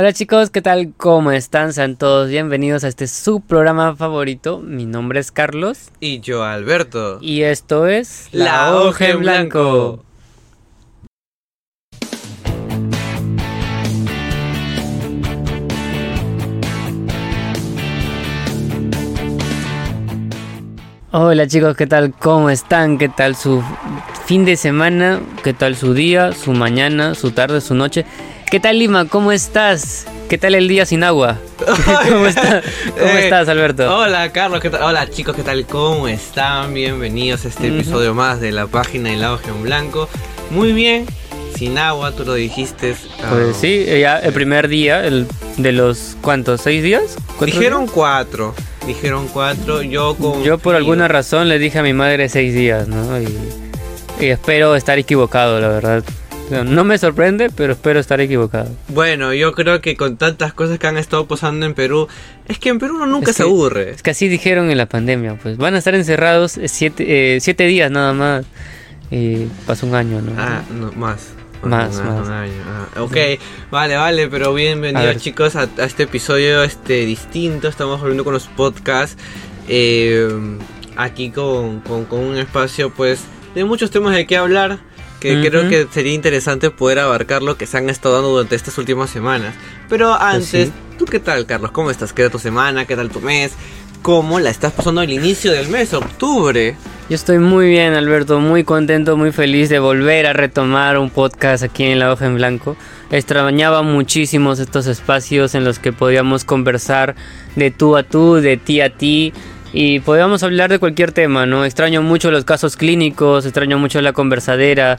Hola chicos, ¿qué tal? ¿Cómo están? Sean todos bienvenidos a este su programa favorito. Mi nombre es Carlos. Y yo, Alberto. Y esto es La Hoja en Blanco. Hola chicos, ¿qué tal? ¿Cómo están? ¿Qué tal su fin de semana? ¿Qué tal su día, su mañana, su tarde, su noche? ¿Qué tal Lima? ¿Cómo estás? ¿Qué tal el día sin agua? ¿Cómo, está- cómo Eh, estás, Alberto? Hola, Carlos. ¿qué tal? Hola, chicos. ¿Qué tal? ¿Cómo están? Bienvenidos a este Ujú. episodio más de la página de La Hoja en Blanco. Muy bien. Sin agua, tú lo dijiste. ah, Pues sí, ya el primer día, el de los ¿cuántos? ¿Seis días? ¿Cuatro Dijeron días? cuatro. Dijeron cuatro. Yo con. Yo por alguna razón le dije a mi madre seis días, ¿no? Y, y espero estar equivocado, la verdad. No, me sorprende, pero espero estar equivocado. Bueno, yo creo que con tantas cosas que han estado pasando en Perú. Es que en Perú uno nunca Es se que- aburre. Es que así dijeron en la pandemia, pues van a estar encerrados eh, siete, eh, siete días nada más. Y pasó un año, ¿no? Ah, no, más. Más, más. año. Ah, ok, vale, vale, pero A bienvenidos ver. chicos a, a este episodio este distinto. Estamos volviendo con los podcasts. eh, aquí con, con- con un espacio pues de muchos temas de qué hablar. Que Ujú. creo que sería interesante poder abarcar lo que se han estado dando durante estas últimas semanas. Pero antes, Pues sí. ¿tú qué tal, Carlos? ¿Cómo estás? ¿Qué tal tu semana? ¿Qué tal tu mes? ¿Cómo la estás pasando al inicio del mes, octubre? Yo estoy muy bien, Alberto, muy contento, muy feliz de volver a retomar un podcast aquí en La Hoja en Blanco. Extrañaba muchísimos estos espacios en los que podíamos conversar de tú a tú, de ti a ti. Y podíamos hablar de cualquier tema, ¿no? Extraño mucho los casos clínicos, extraño mucho la conversadera.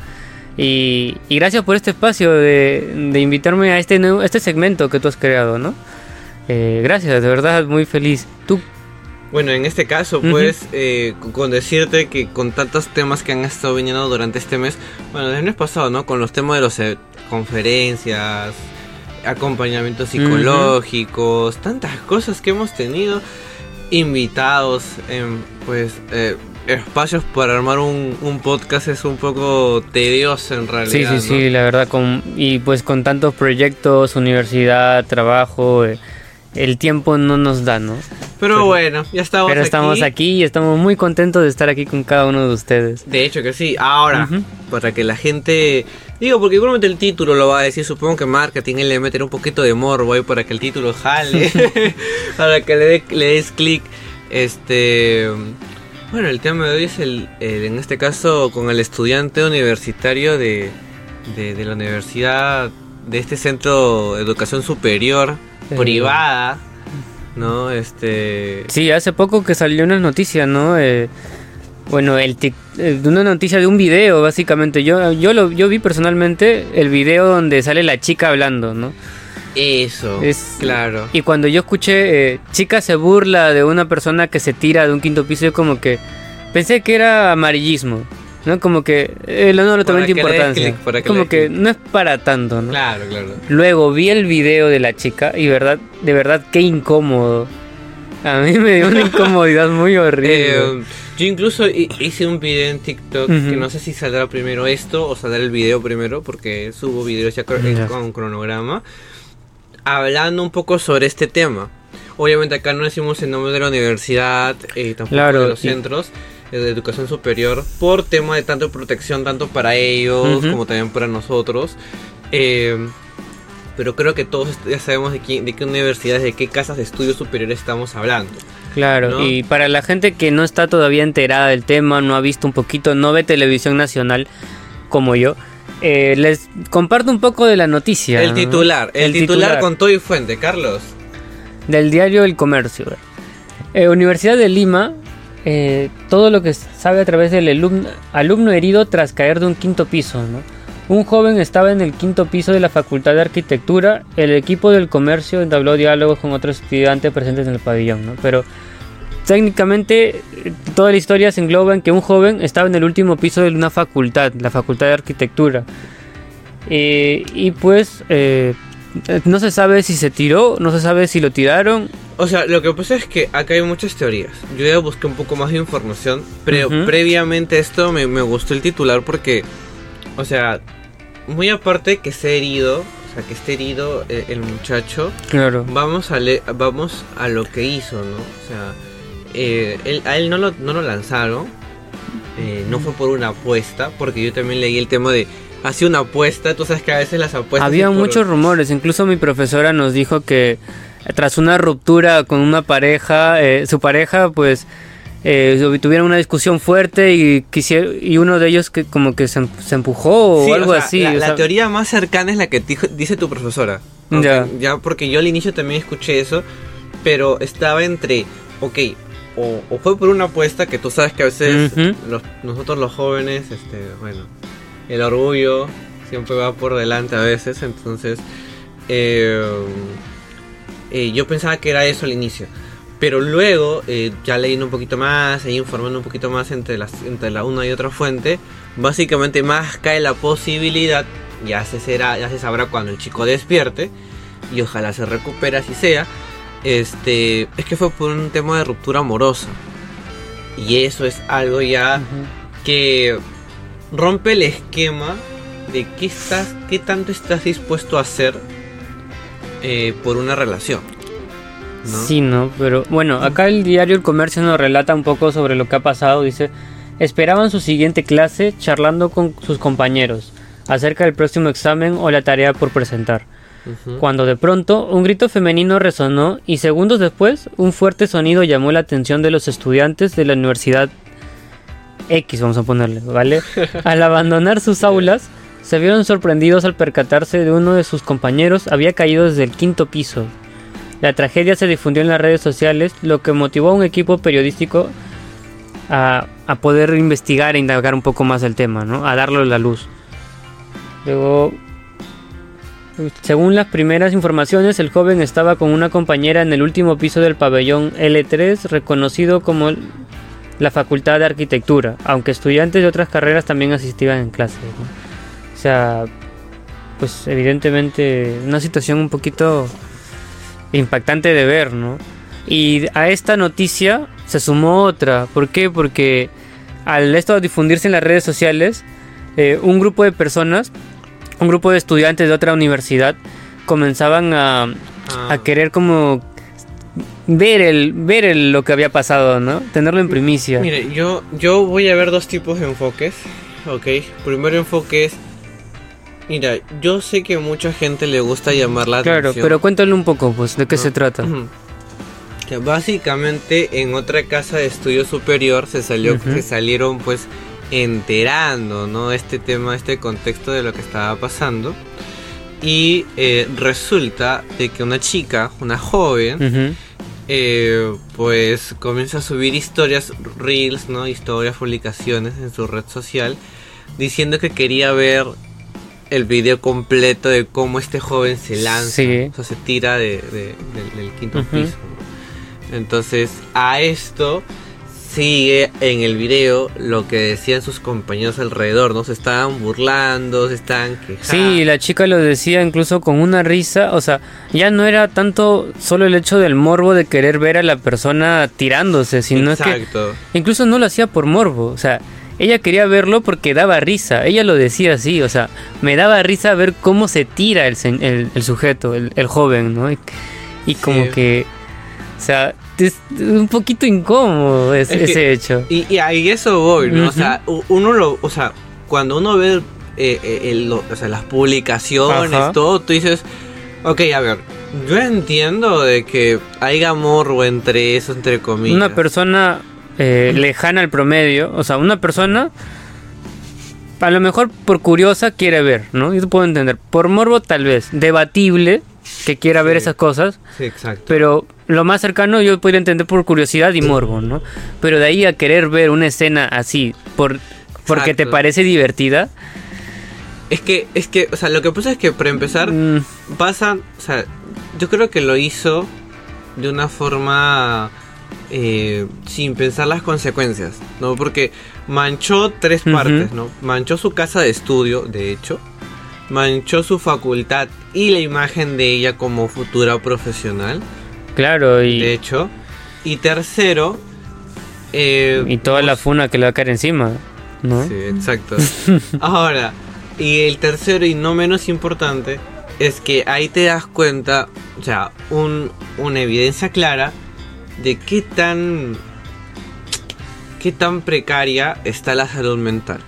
Y, y gracias por este espacio de, de invitarme a este, nuevo, este segmento que tú has creado, ¿no? Eh, gracias, de verdad, muy feliz. ¿Tú Bueno, en este caso, pues, eh, con- decirte que con tantos temas que han estado viniendo durante este mes, bueno, desde el mes pasado, ¿no? Con los temas de las conferencias, acompañamientos psicológicos, tantas cosas que hemos tenido, invitados, en, pues, eh, espacios para armar un, un podcast es un poco tedioso en Sí, realidad. sí, ¿no? sí, la verdad, con, y pues con tantos proyectos, universidad, trabajo, eh, el tiempo no nos da, ¿no? Pero, Pero- bueno, ya estamos Pero estamos aquí y estamos muy contentos de estar aquí con cada uno de ustedes. De hecho que sí. Ahora, para que la gente... Digo, porque igualmente el título lo va a decir, supongo que marketing él le meterá un poquito de morbo ahí para que el título jale, para que le, dé- le des clic. Este... Bueno, el tema de hoy es el, el- en este caso con el estudiante universitario de, de, de la universidad, de este centro de educación superior, privada, ¿no? Este... Sí, hace poco que salió una noticia, ¿no? Eh, bueno, el tic- eh, de una noticia de un video, básicamente. Yo, yo, lo, yo vi personalmente el video donde sale la chica hablando, ¿no? Eso, Es- claro. Y cuando yo escuché, eh, chica se burla de una persona que se tira de un quinto piso, yo como que pensé que era amarillismo, ¿no? Como que eh, Para que le des importancia. como que no es para tanto, ¿no? Claro, claro. Luego vi el video de la chica y verdad, de verdad, qué incómodo. A mí me dio una incomodidad muy horrible. Eh, yo incluso hi- hice un video en TikTok que no sé si saldrá primero esto o saldrá el video primero porque subo videos ya cro- Ya. con cronograma hablando un poco sobre este tema. Obviamente acá no decimos el nombre de la universidad y tampoco Claro, de los y- centros eh, de educación superior por tema de tanto protección tanto para ellos como también para nosotros. Eh, pero creo que todos ya sabemos de qué, de qué universidades, de qué casas de estudios superiores estamos hablando. Claro, ¿no? y para la gente que no está todavía enterada del tema, no ha visto un poquito, no ve televisión nacional como yo, eh, les comparto un poco de la noticia. El titular, el, titular, con todo y fuente, Carlos. del diario El Comercio. Eh, Universidad de Lima, eh, todo lo que sabe a través del alumno, alumno herido tras caer de un quinto piso. ¿no? Un joven estaba en el quinto piso de la Facultad de Arquitectura. El equipo del comercio entabló diálogos con otros estudiantes presentes en el pabellón. ¿no? Pero técnicamente toda la historia se engloba en que un joven estaba en el último piso de una facultad, la Facultad de Arquitectura. Eh, y pues eh, no se sabe si se tiró, no se sabe si lo tiraron. O sea, lo que pasa es que acá hay muchas teorías. Yo ya busqué un poco más de información, pero previamente a esto me, me gustó el titular porque, o sea, muy aparte que ha herido, o sea, que esté herido eh, el muchacho, Claro. vamos a, le- vamos a lo que hizo, ¿no? O sea, eh, él- a él no lo, no lo lanzaron, eh, no fue por una apuesta, porque yo también leí el tema de, hacía una apuesta, tú sabes que a veces las apuestas... Había por- muchos rumores, incluso mi profesora nos dijo que tras una ruptura con una pareja, eh, su pareja pues eh, tuvieron una discusión fuerte y quisier- y uno de ellos que como que se, em- se empujó o Sí, o algo sea, así. La, o la sea, teoría más cercana es la que dijo- dice tu profesora. Ya. Ya, porque yo al inicio también escuché eso, pero estaba entre, ok, o, o fue por una apuesta que tú sabes que a veces los- nosotros los jóvenes, este, bueno, el orgullo siempre va por delante a veces, entonces eh, eh, yo pensaba que era eso al inicio. Pero luego, eh, ya leyendo un poquito más, ahí informando un poquito más entre, las, entre la una y otra fuente, básicamente más cae la posibilidad, ya se, será, ya se sabrá cuando el chico despierte, y ojalá se recupere así sea, este, es que fue por un tema de ruptura amorosa. Y eso es algo ya que rompe el esquema de qué estás, qué tanto estás dispuesto a hacer eh, por una relación. ¿No? Sí, no, pero bueno, acá el diario El Comercio nos relata un poco sobre lo que ha pasado. Dice, esperaban su siguiente clase charlando con sus compañeros acerca del próximo examen o la tarea por presentar. Cuando de pronto un grito femenino resonó y segundos después un fuerte sonido llamó la atención de los estudiantes de la Universidad X, vamos a ponerle, ¿vale? Al abandonar sus aulas, se vieron sorprendidos al percatarse de uno de sus compañeros había caído desde el quinto piso. La tragedia se difundió en las redes sociales, lo que motivó a un equipo periodístico a, a poder investigar e indagar un poco más el tema, ¿no? A darle la luz. Luego, según las primeras informaciones, el joven estaba con una compañera en el último piso del pabellón L3, reconocido como la Facultad de Arquitectura, aunque estudiantes de otras carreras también asistían en clases. ¿no? O sea, pues evidentemente una situación un poquito impactante de ver, ¿no? Y a esta noticia se sumó otra. ¿Por qué? Porque al esto difundirse en las redes sociales, eh, un grupo de personas, un grupo de estudiantes de otra universidad, comenzaban a, Ah, a querer como ver el ver el- lo que había pasado, ¿no? Tenerlo en primicia. Mire, yo, yo voy a ver dos tipos de enfoques. Ok, primero enfoque es. Mira, yo sé que mucha gente le gusta llamar la claro, atención. pero cuéntale un poco, pues, de qué ¿no? se trata. Que básicamente en otra casa de estudio superior se salió, se salieron pues enterando, ¿no? Este tema, este contexto de lo que estaba pasando. Y eh, resulta de que una chica, una joven, eh, pues comienza a subir historias, reels, ¿no? Historias, publicaciones en su red social, diciendo que quería ver el video completo de cómo este joven se lanza, Sí. o sea, se tira de, de- del, del quinto piso. Entonces, a esto sigue en el video lo que decían sus compañeros alrededor, ¿no? Se estaban burlando, se estaban quejando. Sí, la chica lo decía incluso con una risa, o sea, ya no era tanto solo el hecho del morbo de querer ver a la persona tirándose, sino es que Exacto. incluso no lo hacía por morbo, o sea, ella quería verlo porque daba risa, ella lo decía así, o sea, me daba risa ver cómo se tira el, el, el sujeto, el, el joven, ¿no? Y, y como Sí. que, o sea, es un poquito incómodo es- Es que- ese hecho. Y, y a eso voy, ¿no? O sea, uno lo, o sea, cuando uno ve eh, eh, el- o sea, las publicaciones, Ajá. todo, tú dices, ok, a ver, yo entiendo de que haya morbo entre eso, entre comillas. Una persona eh, lejana al promedio, o sea, una persona a lo mejor por curiosa quiere ver, ¿no? Yo puedo entender. Por morbo tal vez, debatible que quiera ver esas cosas, Sí, exacto. pero lo más cercano yo podría entender por curiosidad y morbo, ¿no? Pero de ahí a querer ver una escena así por porque te parece divertida, Es que, es que, o sea, lo que pasa es que para empezar, mm, pasan, o sea, yo creo que lo hizo de una forma eh, sin pensar las consecuencias, ¿no? Porque manchó tres partes, ¿no? Manchó su casa de estudio, de hecho, manchó su facultad y la imagen de ella como futura profesional, claro, y, de hecho, y tercero, eh, y toda la mos- funa que le va a caer encima, ¿no? Sí, exacto. Ahora, y el tercero y no menos importante, es que ahí te das cuenta, o sea, un, una evidencia clara de qué tan qué tan precaria está la salud mental.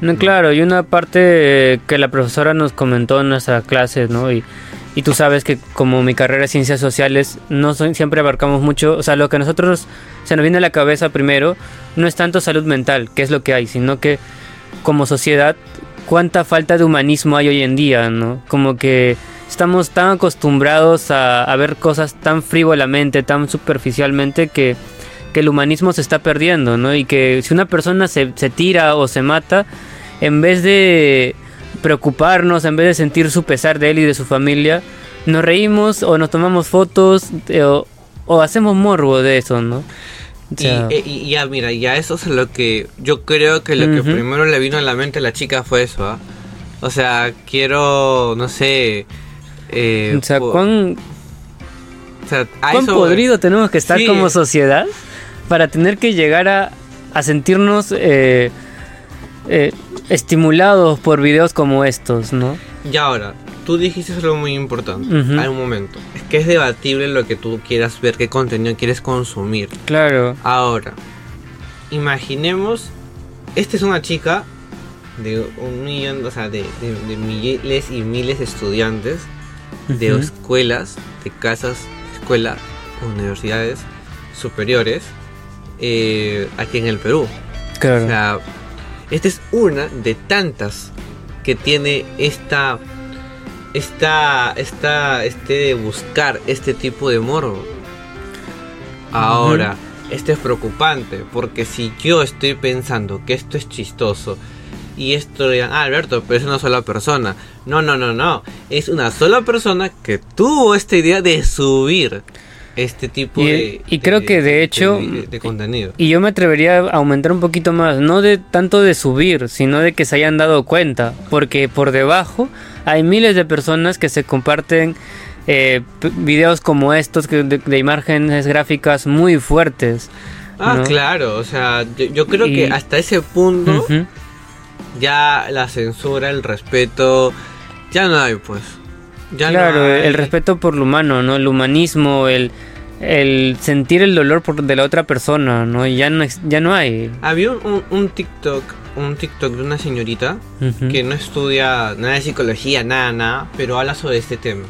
No, claro, y una parte que la profesora nos comentó en nuestra clase, ¿no? Y, y tú sabes que como mi carrera es ciencias sociales, no siempre abarcamos mucho, o sea, lo que a nosotros se nos viene a la cabeza primero no es tanto salud mental, que es lo que hay, sino que como sociedad, cuánta falta de humanismo hay hoy en día, ¿no? Como que estamos tan acostumbrados a, a ver cosas tan frívolamente, tan superficialmente que, que el humanismo se está perdiendo, ¿no? Y que si una persona se, se tira o se mata, en vez de preocuparnos, en vez de sentir su pesar de él y de su familia, nos reímos o nos tomamos fotos eh, o, o hacemos morbo de eso, ¿no? O sea, y, eh, y- y ya, mira, ya eso es lo que yo creo que lo que primero le vino a la mente a la chica fue eso, ¿ah? O sea, quiero, no sé... eh, o sea, ¿cuán, o sea, a cuán eso- podrido tenemos que estar Sí. como sociedad para tener que llegar a, a sentirnos eh, eh, estimulados por videos como estos, ¿no? Y ahora, tú dijiste algo muy importante. Ujú. Hay un momento. Es que es debatible lo que tú quieras ver, qué contenido quieres consumir. Claro. Ahora, imaginemos, esta es una chica de un millón, o sea, de, de- de miles y miles de estudiantes de escuelas, de casas, escuelas, universidades superiores eh, aquí en el Perú. Claro. O sea, esta es una de tantas que tiene esta, esta, esta, este de buscar este tipo de morbo. Ahora, esto es preocupante porque si yo estoy pensando que esto es chistoso y esto dirán, ah, Alberto, pero es una sola persona. No, no, no, no. Es una sola persona que tuvo esta idea de subir este tipo Y- de. y creo que, de hecho, de- de contenido. Y yo me atrevería a aumentar un poquito más, no de tanto de subir, sino de que se hayan dado cuenta, porque por debajo hay miles de personas que se comparten eh, videos como estos que de, imágenes gráficas muy fuertes. Ah, ¿no? claro, o sea, yo, yo creo Y- que hasta ese punto. Ya la censura, el respeto, ya no hay, pues. Ya no claro, hay. el respeto por lo humano, ¿no? El humanismo, el, el sentir el dolor por, de la otra persona, ¿no? Ya no, ya no hay. Había un, TikTok, un TikTok de una señorita que no estudia nada de psicología, nada, nada, pero habla sobre este tema.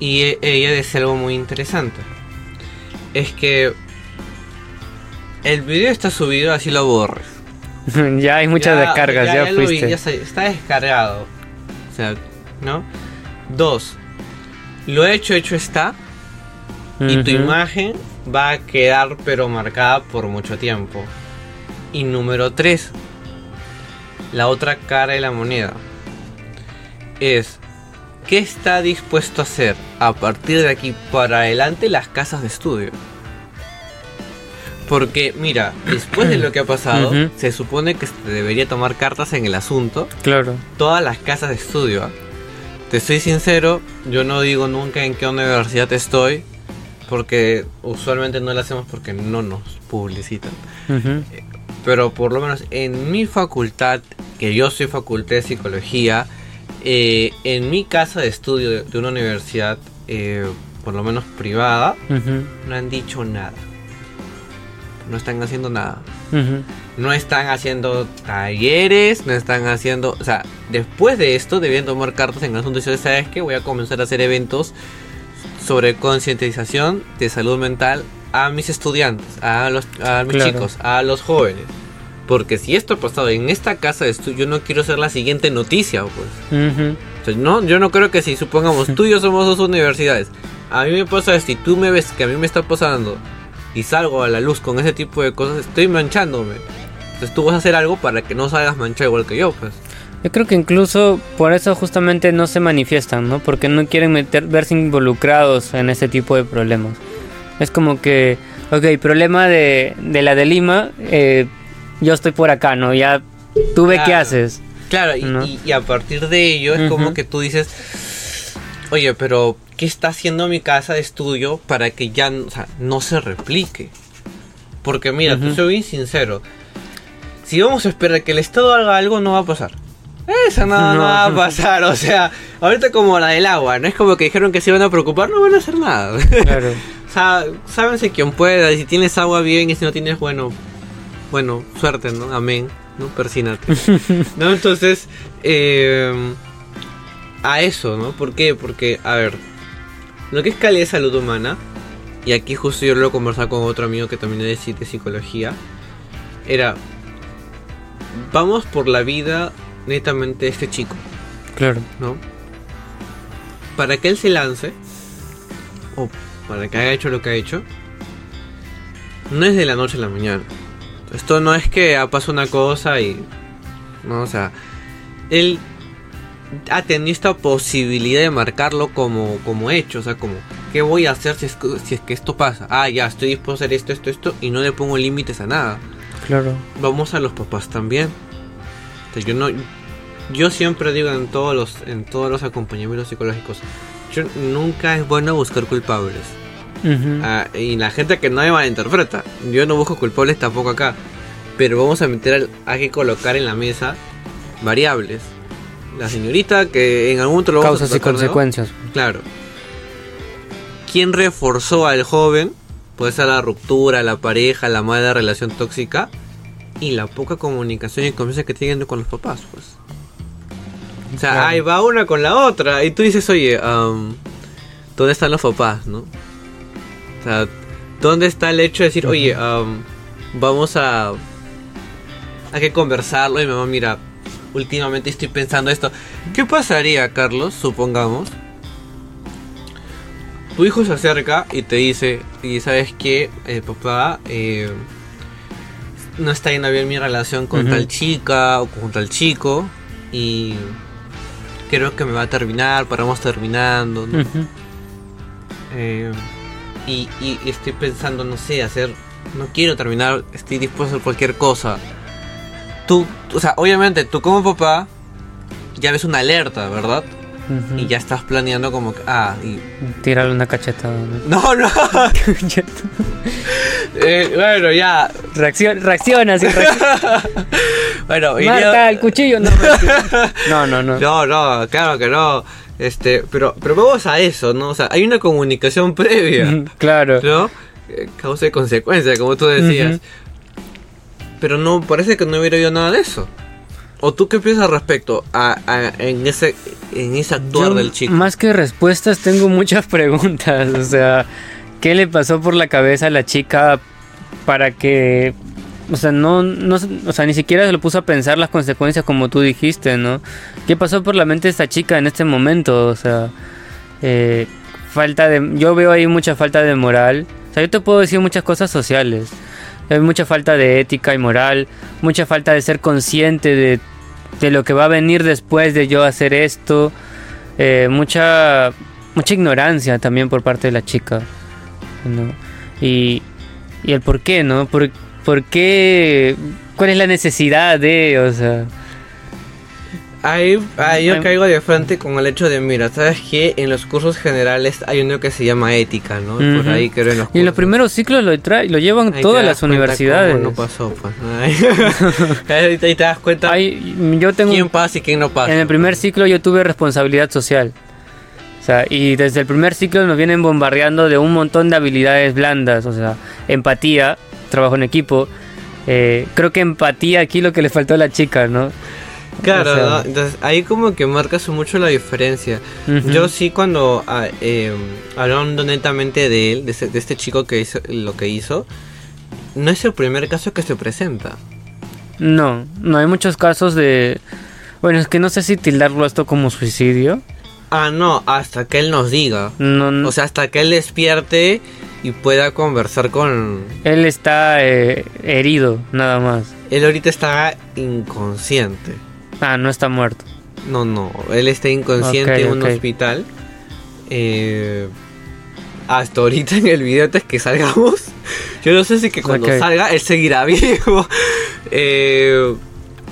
Y e- ella dice algo muy interesante. Es que el video está subido, así lo borres. ya hay muchas Ya- descargas, ya, lo vi, fuiste. ya está, está descargado. O sea, ¿no? Dos. Lo hecho, hecho está. Y tu imagen va a quedar pero marcada por mucho tiempo. Y número 3. La otra cara de la moneda. Es. ¿Qué está dispuesto a hacer a partir de aquí para adelante las casas de estudio? Porque, mira, después de lo que ha pasado, se supone que se debería tomar cartas en el asunto Claro. todas las casas de estudio. ¿ah? Te soy sincero, yo no digo nunca en qué universidad estoy, porque usualmente no lo hacemos porque no nos publicitan. Pero por lo menos en mi facultad, que yo soy facultad de psicología, eh, en mi casa de estudio de, de una universidad, eh, por lo menos privada, no han dicho nada. No están haciendo nada. No están haciendo talleres, no están haciendo... O sea, después de esto debían tomar cartas en el asunto y decir, ¿sabes qué? Voy a comenzar a hacer eventos sobre concientización de salud mental a mis estudiantes, a, los, a mis Claro. chicos, a los jóvenes. Porque si esto ha pasado en esta casa de estudio, yo no quiero ser la siguiente noticia, pues. Ujú. O sea, no, yo no creo que si supongamos tú y yo somos dos universidades, a mí me pasa esto y tú me ves que a mí me está pasando y salgo a la luz con ese tipo de cosas, estoy manchándome. Entonces tú vas a hacer algo para que no salgas manchado igual que yo, pues. Yo creo que incluso por eso justamente no se manifiestan, ¿no? Porque no quieren meter, verse involucrados en ese tipo de problemas. Es como que, ok, problema de, de la de Lima, eh, yo estoy por acá, ¿no? Ya, ¿tú ve qué Claro. haces? Claro, y, ¿No? y- y a partir de ello es como Ujú. que tú dices, oye, pero ¿qué está haciendo mi casa de estudio para que ya o sea, no se replique? Porque mira, te Ujú. soy bien sincero, si vamos a esperar que el Estado haga algo, no va a pasar. Eso no, no, No. va a pasar, o sea, ahorita como la del agua, no es como que dijeron que se iban a preocupar, no van a hacer nada. Claro. o sea, sábense quien pueda, si tienes agua bien y si no tienes, bueno, bueno, suerte, ¿no? Amén, ¿no? Persínate. ¿No? Entonces, eh, a eso, ¿no? ¿Por qué? Porque, a ver, lo que es calidad de salud humana, y aquí justo yo lo he conversado con otro amigo que también es de psicología, era, vamos por la vida netamente de este chico, Claro. ¿no? Para que él se lance, o para que haya hecho lo que ha hecho, no es de la noche a la mañana. Esto no es que ah, pasa una cosa y... No, o sea, él ha tenido esta posibilidad de marcarlo como, como hecho, o sea, como, ¿qué voy a hacer si es, que- si es que esto pasa? Ah, ya, estoy dispuesto a hacer esto, esto, esto, y no le pongo límites a nada Claro. vamos a los papás también. O sea, yo no yo siempre digo en todos los en todos los acompañamientos psicológicos, yo nunca es bueno buscar culpables. Ah, y la gente que no me malinterpreta, yo no busco culpables tampoco acá, pero vamos a meter al- hay que colocar en la mesa variables. La señorita que en algún vamos a Causas y consecuencias. Claro. ¿Quién reforzó al joven? Puede ser la ruptura, la pareja, la mala relación tóxica y la poca comunicación y confianza que tienen con los papás, pues. O sea, Claro. ahí va una con la otra y tú dices, oye, am, ¿dónde están los papás, no? O sea, ¿dónde está el hecho de decir, oye, am, vamos a... Hay que conversarlo y mamá, mira, últimamente estoy pensando esto. ¿Qué pasaría, Carlos, supongamos? Tu hijo se acerca y te dice, y sabes que, papá, eh, no está yendo bien mi relación con tal chica o con tal chico y creo que me va a terminar, paramos terminando. Eh, y, y estoy pensando, no sé, hacer, no quiero terminar, estoy dispuesto a hacer cualquier cosa. Tú, o sea, obviamente tú como papá ya ves una alerta, ¿verdad? Y ya estás planeando como que, ah, y... Tírale una cachetada. ¿no? No, no. Eh, bueno, ya. Reacciona, reacciona, sí, reacciona. Bueno, Marta, el cuchillo. No, no, no, no. No, no, claro que no. Este, pero, pero vamos a eso, ¿no? O sea, hay una comunicación previa, Claro. ¿no? Eh, Causa y consecuencia, como tú decías. Pero no, parece que no hubiera habido nada de eso. ¿O tú qué piensas respecto a, a- en ese en ese actuar Yo, del chico? Más que respuestas, tengo muchas preguntas. O sea, ¿qué le pasó por la cabeza a la chica para que. O sea, no, no, o sea, ni siquiera se lo puso a pensar las consecuencias como tú dijiste, ¿no? ¿Qué pasó por la mente de esta chica en este momento? O sea, eh, falta de, yo veo ahí mucha falta de moral. O sea, yo te puedo decir muchas cosas sociales. Hay mucha falta de ética y moral, mucha falta de ser consciente de, de lo que va a venir después de yo hacer esto, eh, mucha mucha ignorancia también por parte de la chica. Y, y el por qué, ¿no? ¿Por, por qué? ¿Cuál es la necesidad de, o sea, Ahí, ahí yo caigo de frente con el hecho de, mira, ¿sabes qué? En los cursos generales hay uno que se llama ética, ¿no? Por Ujú. ahí creo en los y en los primeros ciclos lo, trae, lo llevan Ahí todas las universidades. No pasó, pues. Ahí te das cuenta Hay- yo tengo quién pasa y quién no pasa. En el primer ciclo yo tuve responsabilidad social. O sea, y desde el primer ciclo nos vienen bombardeando de un montón de habilidades blandas. O sea, empatía, trabajo en equipo. Eh, creo que empatía aquí lo que le faltó a la chica, ¿no? Claro, o sea- ¿no? entonces ahí como que marcas mucho la diferencia. Yo sí cuando, ah, eh, hablando netamente de él, de, ese- de este chico que hizo lo que hizo, no es el primer caso que se presenta. No, no hay muchos casos de... Bueno, es que no sé si tildarlo esto como suicidio. Ah, no, hasta que él nos diga. No, O sea, hasta que él despierte y pueda conversar con... él está eh, herido, nada más. Él ahorita está inconsciente. Ah, no está muerto. No, no, él está inconsciente en un hospital. Eh, hasta ahorita en el video antes que salgamos. Yo no sé si que cuando salga él seguirá vivo. Eh,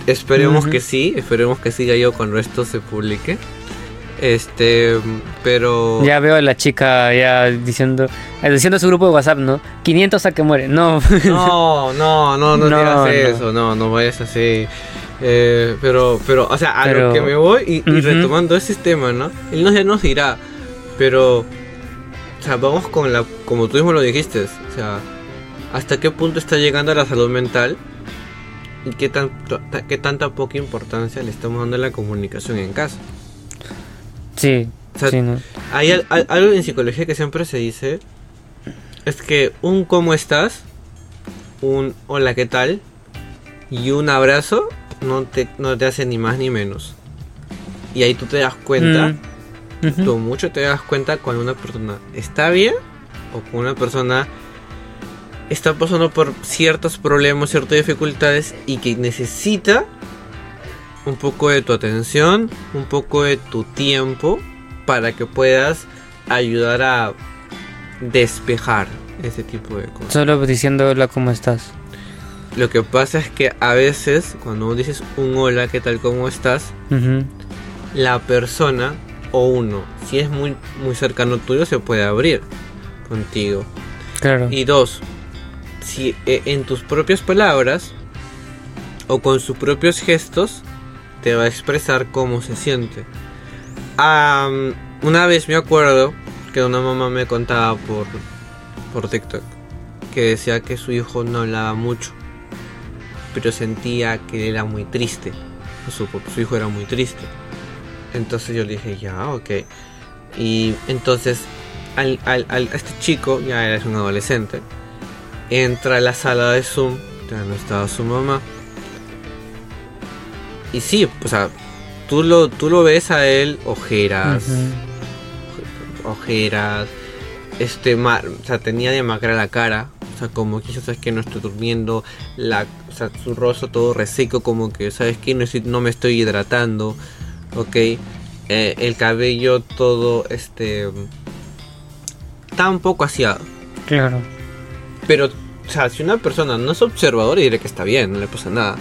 esperemos que sí, esperemos que siga yo cuando esto se publique. Este, pero... Ya veo a la chica ya diciendo, eh, diciendo a su grupo de WhatsApp, ¿no? 500 a que muere. No. No, no, no, no, No, digas no. eso, no, no vayas así. Eh, pero, pero, o sea, a Pero- lo que me voy y, retomando ese tema, ¿no? Él no, ya nos dirá, pero, o sea, vamos con la, como tú mismo lo dijiste, o sea, hasta qué punto está llegando la salud mental y qué, tanto, ta- qué tanta poca importancia le estamos dando a la comunicación en casa. Sí, O sea, sí, ¿no? Hay al- al- algo en psicología que siempre se dice, es que un cómo estás, un hola, ¿qué tal? Y un abrazo no te, no te hace ni más ni menos. Y ahí tú te das cuenta, Mm, tú mucho te das cuenta cuando una persona está bien o cuando una persona está pasando por ciertos problemas, ciertas dificultades y que necesita un poco de tu atención, un poco de tu tiempo para que puedas ayudar a despejar ese tipo de cosas. Solo diciendo hola, ¿cómo estás? Lo que pasa es que a veces cuando dices un hola, ¿qué tal? ¿Cómo estás? La persona o uno, si es muy, muy cercano tuyo, se puede abrir contigo. Claro. Y dos, si eh, en tus propias palabras o con sus propios gestos te va a expresar cómo se siente. Am, una vez me acuerdo que una mamá me contaba por, por TikTok que decía que su hijo no hablaba mucho, pero sentía que era muy triste. Su, su hijo era muy triste. Entonces yo le dije, ya, ok. Y entonces al, al- al- a este chico, ya es un adolescente, entra a la sala de Zoom, ya no estaba su mamá. Y sí, o sea, tú lo, tú lo ves a él, ojeras, ojeras, este, ma- o sea, tenía demacrada la cara, sea, como que sabes que no estoy durmiendo, la, o sea, su rostro todo reseco, como que sabes que no, estoy- no me estoy hidratando, ok, Eh, el cabello todo, este, está un poco aseado, Claro. pero, o sea, si una persona no es observadora, diré que está bien, no le pasa nada,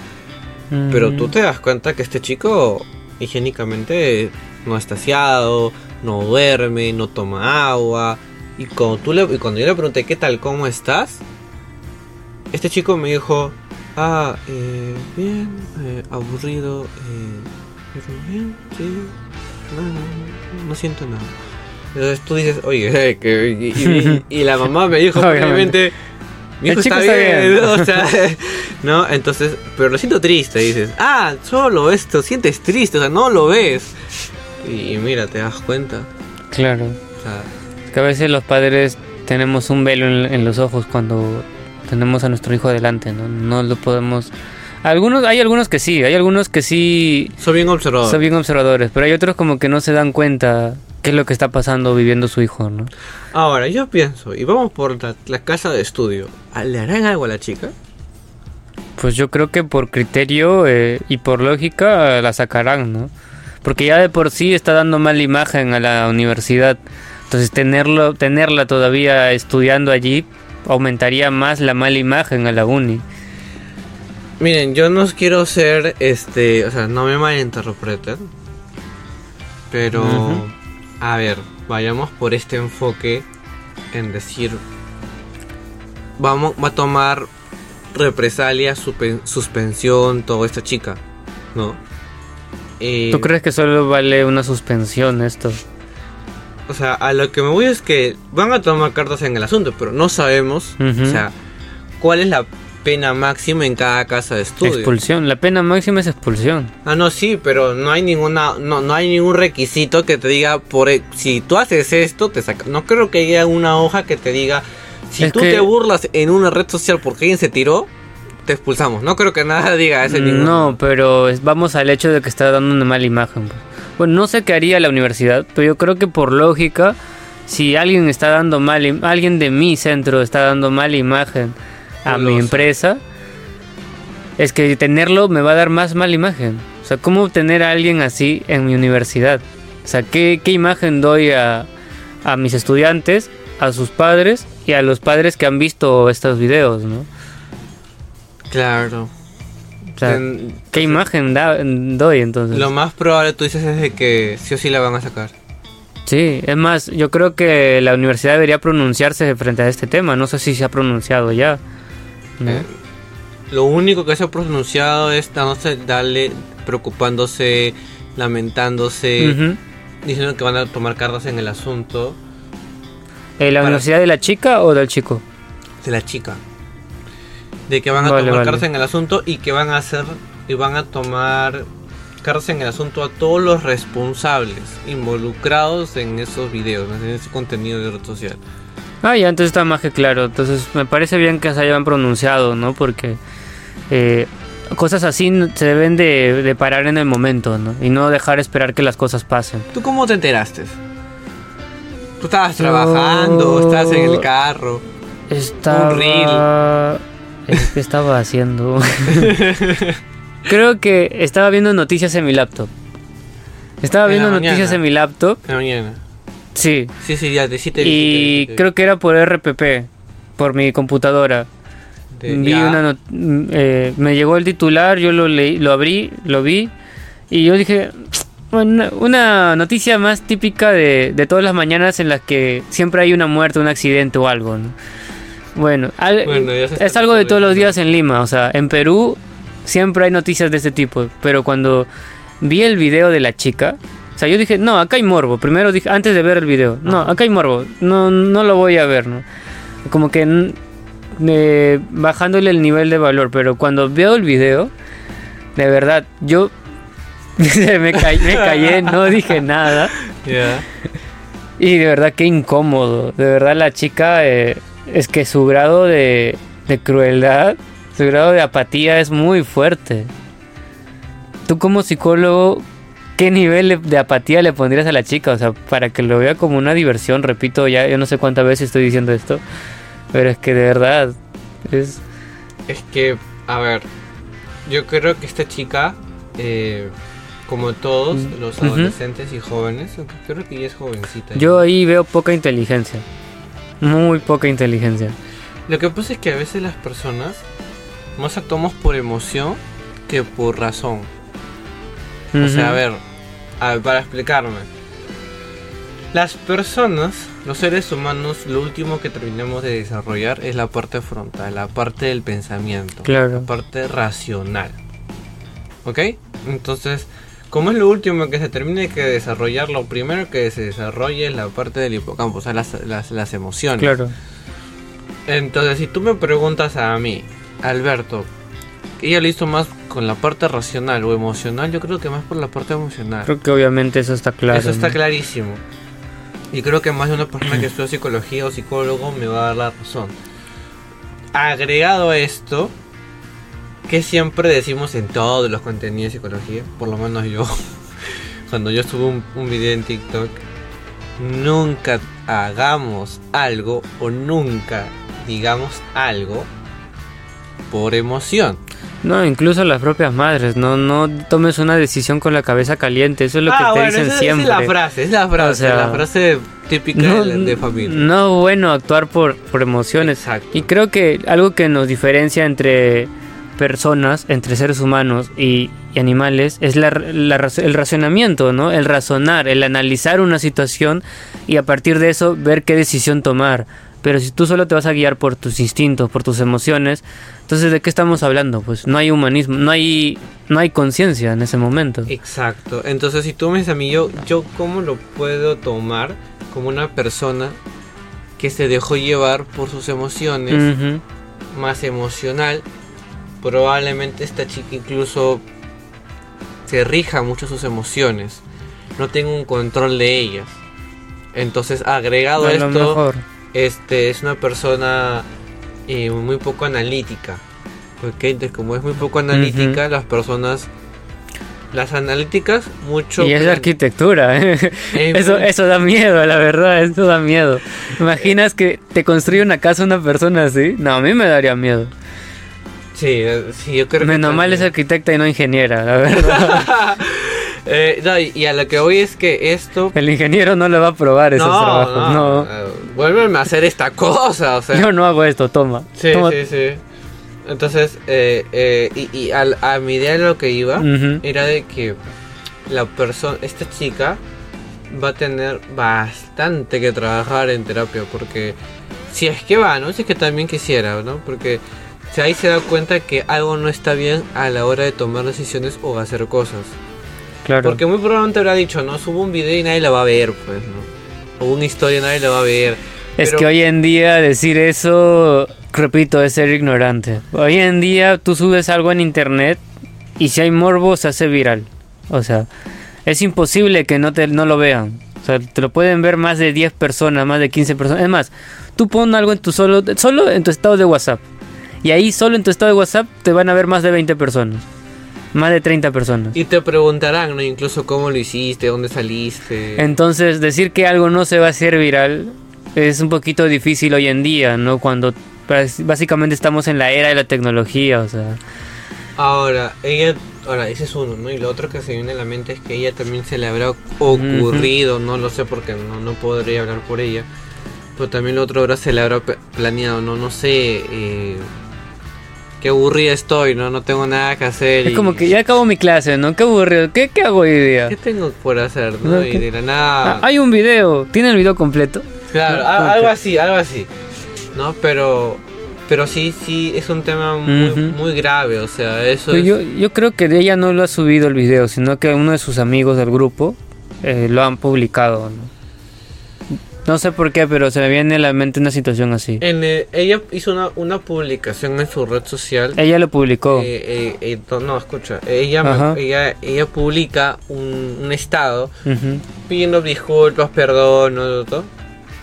pero tú Mm, te das cuenta que este chico higiénicamente no está aseado, no duerme, no toma agua. Y cuando, tú le, y cuando yo le pregunté qué tal, cómo estás, este chico me dijo, ah, eh, bien, eh, aburrido, eh, pero bien, sí, no, no, no siento nada. Entonces tú dices, oye, eh, que, y, y- y la mamá me dijo, Obviamente. mi hijo El chico está, está bien, bien. o sea, ¿no? Entonces, pero lo siento triste, dices, ah, solo esto, sientes triste, o sea, no lo ves. Y, y mira, te das cuenta, Claro. o sea, Que a veces los padres tenemos un velo en, en los ojos cuando tenemos a nuestro hijo delante, ¿no? No lo podemos... Algunos, hay algunos que sí, hay algunos que sí soy bien observador. son bien observadores, pero hay otros como que no se dan cuenta qué es lo que está pasando viviendo su hijo, ¿no? Ahora, yo pienso, y vamos por la, la casa de estudio, ¿le harán algo a la chica? Pues yo creo que por criterio eh, y por lógica la sacarán, ¿no? Porque ya de por sí está dando mala imagen a la universidad. Entonces tenerlo, tenerla todavía estudiando allí aumentaría más la mala imagen a la uni. Miren, yo no quiero ser, este, o sea, no me malinterpreten, pero, a ver, vayamos por este enfoque en decir, vamos, va a tomar represalia, suspensión, toda esta chica, ¿no? Eh, ¿Tú crees que solo vale una suspensión esto? O sea, a lo que me voy es que van a tomar cartas en el asunto, pero no sabemos, o sea, cuál es la pena máxima en cada casa de estudio. Expulsión. La pena máxima es expulsión. Ah, no, sí, pero no hay ninguna, no, no hay ningún requisito que te diga por e- si tú haces esto te saca. No creo que haya una hoja que te diga si Es tú que- te burlas en una red social porque alguien se tiró, te expulsamos. No creo que nada diga ningún- No, pero vamos al hecho de que está dando una mala imagen. pues. Bueno, no sé qué haría la universidad, pero yo creo que por lógica, si alguien está dando mal, alguien de mi centro está dando mala imagen a mi empresa, es que tenerlo me va a dar más mala imagen. O sea, ¿cómo tener a alguien así en mi universidad? O sea, ¿qué, qué imagen doy a, a mis estudiantes, a sus padres y a los padres que han visto estos videos, ¿no? Claro. O sea, En- ¿qué imagen da- doy entonces? Lo más probable tú dices es de que sí o sí la van a sacar. Sí, es más, yo creo que la universidad debería pronunciarse frente a este tema. No sé si se ha pronunciado ya. ¿no? Eh, lo único que se ha pronunciado es dándose, darle, preocupándose, lamentándose, diciendo que van a tomar cartas en el asunto ¿En la Para- universidad de la chica o del chico? de la chica. De que van a Vale, tomar vale. cartas en el asunto y que van a hacer y van a tomar cartas en el asunto a todos los responsables involucrados en esos videos, en ese contenido de red social. Ah, ya, entonces está más que claro. Entonces me parece bien que se hayan pronunciado, ¿no? Porque eh, cosas así se deben de, de parar en el momento, ¿no? Y no dejar esperar que las cosas pasen. ¿Tú cómo te enteraste? Tú estabas trabajando, estabas en el carro. Estaba... Es que estaba haciendo... Creo que estaba viendo noticias en mi laptop. Estaba En viendo mañana. noticias en mi laptop. En la mañana. Sí. Sí, sí, ya te sí te vi, sí te vi, Y vi. creo que era por RPP, por mi computadora. De- Vi una mm, eh, me llegó el titular, yo lo leí, lo abrí, lo vi y yo dije, una, una noticia más típica de, de todas las mañanas en las que siempre hay una muerte, un accidente o algo. ¿no? Bueno, al- Bueno, es algo de todos los días en Lima, o sea, en Perú siempre hay noticias de este tipo, pero cuando vi el video de la chica, o sea, yo dije, no, acá hay morbo. Primero dije, antes de ver el video, no, acá hay morbo, no, no lo voy a ver, ¿no? Como que eh, bajándole el nivel de valor, pero cuando veo el video, de verdad, yo me, ca- me callé, no dije nada. Ya. Y de verdad, qué incómodo. De verdad, la chica, eh, es que su grado de, de crueldad, su grado de apatía es muy fuerte. Tú como psicólogo, ¿qué nivel de- apatía le pondrías a la chica? O sea, para que lo vea como una diversión, repito, ya yo no sé cuántas veces estoy diciendo esto, pero es que de verdad es... Es que, a ver, yo creo que esta chica, eh, como todos Mm, los adolescentes y jóvenes, aunque creo que ella es jovencita. Yo ahí veo poca inteligencia. Muy poca inteligencia. Lo que pasa es que a veces las personas más actuamos por emoción que por razón. O sea, a ver, a ver, para explicarme. Las personas, los seres humanos, lo último que terminamos de desarrollar es la parte frontal, la parte del pensamiento, Claro. la parte racional. ¿Ok? Entonces, como es lo último que se termine que desarrollar, lo primero que se desarrolla es la parte del hipocampo, o sea, las, las, las emociones. Claro. Entonces, si tú me preguntas a mí, Alberto, ella lo hizo más con la parte racional o emocional, yo creo que más por la parte emocional. Creo que obviamente eso está claro. Eso está ¿no? clarísimo. Y creo que más de una persona que estudia psicología o psicólogo me va a dar la razón. Agregado a esto, que siempre decimos en todos los contenidos de psicología, por lo menos yo, cuando yo subo un, un video en TikTok, nunca hagamos algo o nunca digamos algo por emoción. No, incluso las propias madres, no, no tomes una decisión con la cabeza caliente, eso es lo que ah, te bueno, dicen esa, esa siempre. es la frase, es la frase, O sea, la frase típica no, de, de familia. no bueno actuar por, por emociones. Exacto. Y creo que algo que nos diferencia entre personas, entre seres humanos y, y animales, es la, la el racionamiento, ¿no? El razonar, el analizar una situación y a partir de eso ver qué decisión tomar. Pero si tú solo te vas a guiar por tus instintos, por tus emociones, entonces ¿de qué estamos hablando? Pues no hay humanismo, no hay, no hay conciencia en ese momento. Exacto. Entonces, si tú me dices a mí, yo, yo cómo lo puedo tomar como una persona que se dejó llevar por sus emociones, más emocional, probablemente esta chica incluso se rija mucho sus emociones, no tenga un control de ellas. Entonces, agregado a esto, mejor. este es una persona eh, muy poco analítica. ¿ok? Entonces, como es muy poco analítica, las personas, las analíticas, mucho. Y es plan- arquitectura, ¿eh? Eh, Eso, eso da miedo, la verdad, eso da miedo. ¿Imaginas que te construye una casa una persona así? No, a mí me daría miedo. Sí, eh, sí, yo creo que. Menos mal es arquitecta y no ingeniera, la verdad. Eh, no, y, a lo que voy es que esto. El ingeniero no le va a probar esos trabajos. No, eh, vuélveme a hacer esta cosa, o sea. yo no hago esto, toma. Sí, Toma. sí, sí. Entonces, eh, eh, y, y al- a, mi idea de lo que iba era de que la persona, esta chica va a tener bastante que trabajar en terapia porque si es que va, ¿no? Si es que también quisiera, ¿no? Porque O sea, ahí se da cuenta que algo no está bien a la hora de tomar decisiones o hacer cosas. Claro. Porque muy probablemente habrá dicho, no, subo un video y nadie la va a ver, pues, ¿no? O una historia y nadie la va a ver. Es Pero- que hoy en día decir eso, repito, es ser ignorante. Hoy en día tú subes algo en internet y si hay morbo se hace viral. O sea, es imposible que no, te, no lo vean. O sea, te lo pueden ver más de 10 personas, más de 15 personas. Es más, tú pon algo en tu solo, solo en tu estado de WhatsApp. Y ahí solo en tu estado de WhatsApp te van a ver más de 20 personas. Más de 30 personas. Y te preguntarán, ¿no? Incluso cómo lo hiciste, dónde saliste. Entonces, decir que algo no se va a hacer viral es un poquito difícil hoy en día, ¿no? Cuando básicamente estamos en la era de la tecnología, o sea. Ahora, ella, ahora, ese es uno, ¿no? Y lo otro que se viene a la mente es que ella también se le habrá ocurrido, no lo sé porque no, no podría hablar por ella, pero también lo otro ahora se le habrá planeado, no, no sé, eh, qué aburrida estoy, ¿no? No tengo nada que hacer. Es y- como que ya acabo mi clase, ¿no? Qué aburrido. ¿Qué, qué hago hoy día? ¿Qué tengo por hacer, no? No, Y de la Ah, nada... hay un video. ¿Tiene el video completo? Claro, No, a- ok. algo así, algo así. ¿No? Pero pero sí, sí, es un tema muy, grave, o sea, eso Pero es... yo, yo creo que ella no lo ha subido el video, sino que uno de sus amigos del grupo eh, lo han publicado. ¿no? No sé por qué, pero se me viene a la mente una situación así. En, eh, ella hizo una, una publicación en su red social. Ella lo publicó. eh, eh, no, no, escucha, ella, me- ella, ella publica un, un estado pidiendo disculpas, perdón, ¿no? todo,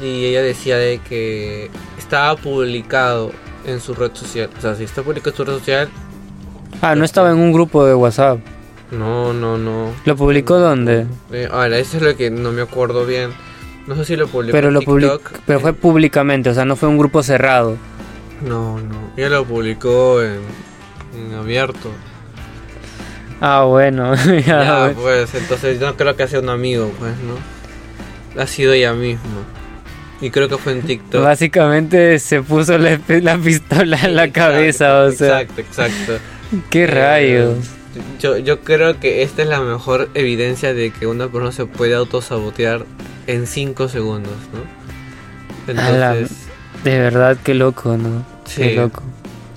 y ella decía de que estaba publicado en su red social. O sea, si está publicado en su red social, Ah, no estaba en un grupo de WhatsApp. no, no, no. ¿Lo publicó dónde? Eh, ahora, eso es lo que no me acuerdo bien. No sé si lo publicó Pero en lo publicó, TikTok. pero fue públicamente, o sea, no fue un grupo cerrado. No, no. Ella lo publicó en, en abierto. Ah, bueno. ya, pues, entonces yo no creo que sea un amigo, pues, ¿no? Ha sido ella misma. Y creo que fue en TikTok. Básicamente se puso la, la pistola en la Exacto, cabeza, o sea, Exacto, exacto. qué Eh, rayos. Yo, yo creo que esta es la mejor evidencia de que una persona se puede autosabotear en 5 segundos, ¿no? La- Entonces, De verdad, qué loco, ¿no? Qué Sí. loco.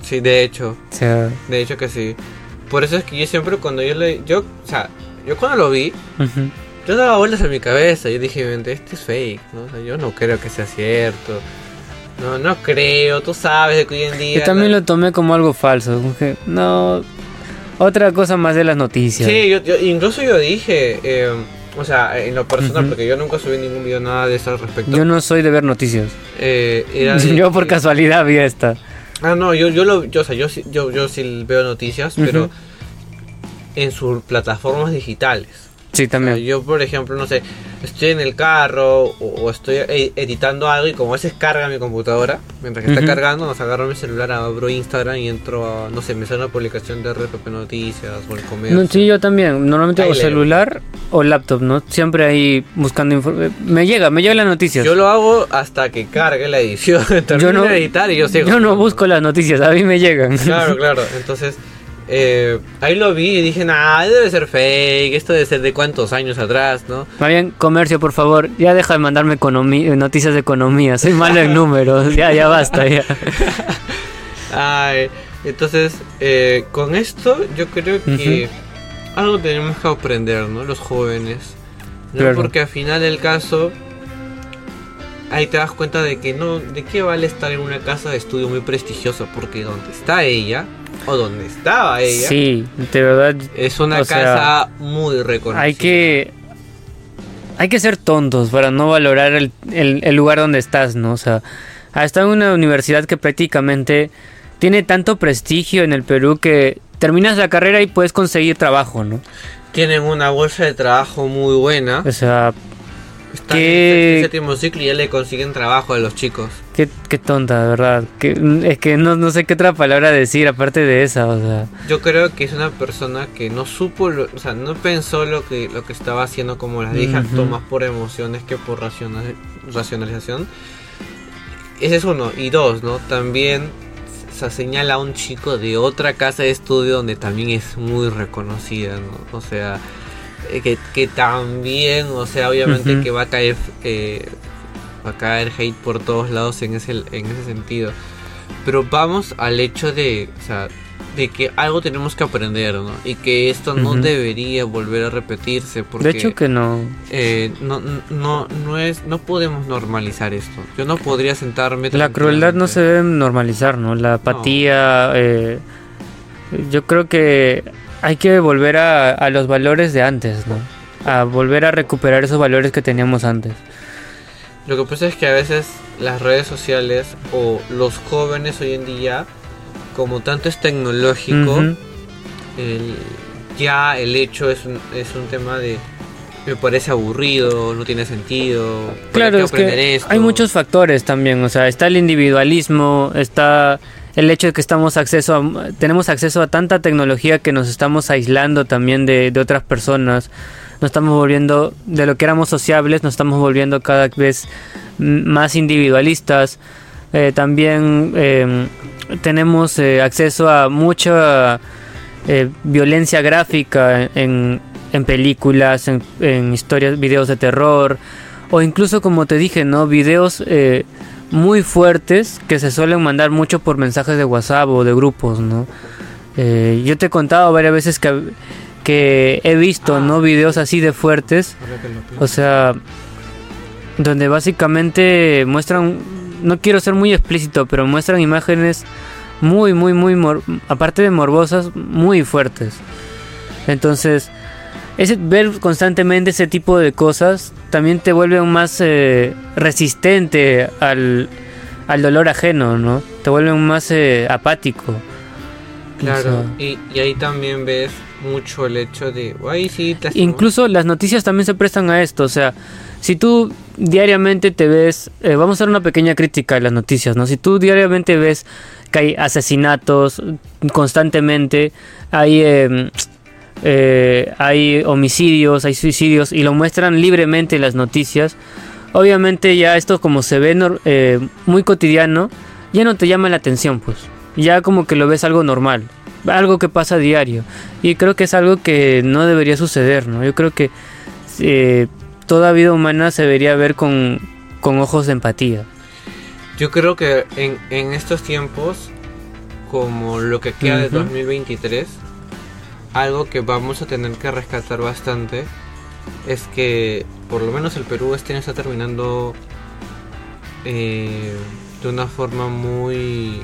sí, de hecho, sea, de hecho que sí. Por eso es que yo siempre cuando yo le... Yo, o sea, yo cuando lo vi, yo daba vueltas en mi cabeza. Yo dije, "Vente, este es fake, ¿no? O sea, yo no creo que sea cierto. No, no creo. Tú sabes de que hoy en día... yo también lo tomé como algo falso. como que, no, otra cosa más de las noticias. Sí, yo, yo- incluso yo dije... eh, o sea, en lo personal, Ujú. porque yo nunca subí ningún video nada de eso al respecto. Yo no soy de ver noticias. Eh, era de Yo por que- casualidad vi esta. Ah, no, yo, yo lo, yo, o sea, yo, sí- yo, yo sí veo noticias, pero Ujú. en sus plataformas digitales. Sí, O sea, también. yo, por ejemplo, no sé, estoy en el carro o, o estoy e- editando algo y como a veces carga mi computadora, mientras que Ujú. está cargando, nos agarro mi celular, abro Instagram y entro a, no sé, me sale una publicación de RPP Noticias o el comercio. No, sí, yo también. Normalmente Ahí o leo. celular o laptop, ¿no? Siempre ahí buscando informe. Me llega, me llegan las noticias. Yo lo hago hasta que cargue la edición, termino no- de editar y yo sigo. Yo no busco las noticias, a mí me llegan. Claro, claro. Entonces, eh, ahí lo vi y dije, nah, debe ser fake, esto debe ser de cuántos años atrás, ¿no? Más bien, comercio, por favor, ya deja de mandarme economía, noticias de economía. Soy malo en números. Ya, ya basta, ya. Ay, entonces, eh, con esto yo creo que algo tenemos que aprender, ¿no? Los jóvenes. ¿no? Claro. Porque al final del caso, ahí te das cuenta de que no, de qué vale estar en una casa de estudio muy prestigiosa, porque donde está ella, o donde estaba ella, Sí, de verdad. es una sea, casa muy reconocida. Hay que. Hay que ser tontos para no valorar el, el- el lugar donde estás, ¿no? O sea, hasta en una universidad que prácticamente tiene tanto prestigio en el Perú que terminas la carrera y puedes conseguir trabajo, ¿no? Tienen una bolsa de trabajo muy buena. O sea, Están ¿qué- en el séptimo ciclo y ya le consiguen trabajo a los chicos. Qué, qué tonta, de verdad. Que, es que no, no sé qué otra palabra decir aparte de esa, o sea. Yo creo que es una persona que no supo, lo- o sea, no pensó lo que lo que estaba haciendo, como les dije, actuó Ujú. más por emociones que por raciona- racionalización. Ese es uno. Y dos, ¿no? También se señala a un chico de otra casa de estudio donde también es muy reconocida, ¿no? O sea, eh, que, que también, o sea, obviamente que va a caer, eh, va a caer hate por todos lados en ese, en ese sentido. Pero vamos al hecho de, o sea, de que algo tenemos que aprender, ¿no? Y que esto no Ujú. debería volver a repetirse porque De hecho que no. eh, no, no, no es, no podemos normalizar esto. Yo no podría sentarme. La crueldad no se debe normalizar, ¿no? La apatía. eh, yo creo que hay que volver a, a los valores de antes, ¿no? A volver a recuperar esos valores que teníamos antes. Lo que pasa es que a veces las redes sociales o los jóvenes hoy en día, como tanto es tecnológico, el- ya el hecho es un, es un tema de me parece aburrido, no tiene sentido. ¿para Claro, es que esto? hay muchos factores también, o sea, está el individualismo, está el hecho de que estamos acceso a, tenemos acceso a tanta tecnología que nos estamos aislando también de, de otras personas, nos estamos volviendo, de lo que éramos sociables, nos estamos volviendo cada vez más individualistas, Eh, también eh, tenemos eh, acceso a mucha eh, violencia gráfica en, en películas, en, en historias, videos de terror, o incluso como te dije, ¿no? Videos muy fuertes que se suelen mandar mucho por mensajes de WhatsApp o de grupos, ¿no? Yo te he contado varias veces que, que he visto. ¿no? Videos así de fuertes, o sea, donde básicamente muestran, no quiero ser muy explícito, pero muestran imágenes muy, muy, muy, aparte de morbosas, muy fuertes. Entonces, ese, ver constantemente ese tipo de cosas también te vuelve aún más eh, resistente al, al dolor ajeno, ¿no? Te vuelve aún más eh, apático. Claro, O sea, y, y ahí también ves mucho el hecho de, Incluso las noticias también se prestan a esto, o sea, si tú diariamente te ves, eh, vamos a hacer una pequeña crítica a las noticias, ¿no? Si tú diariamente ves que hay asesinatos constantemente, hay, eh, eh, hay homicidios, hay suicidios y lo muestran libremente en las noticias, obviamente ya esto como se ve eh, muy cotidiano, ya no te llama la atención, pues, ya como que lo ves algo normal, algo que pasa a diario. Y creo que es algo que no debería suceder, ¿no? Yo creo que eh, toda vida humana se debería ver con, con ojos de empatía. Yo creo que en, en estos tiempos, como lo que queda de Ujú. 2023, algo que vamos a tener que rescatar bastante es que por lo menos el Perú este año está terminando eh, de una forma muy,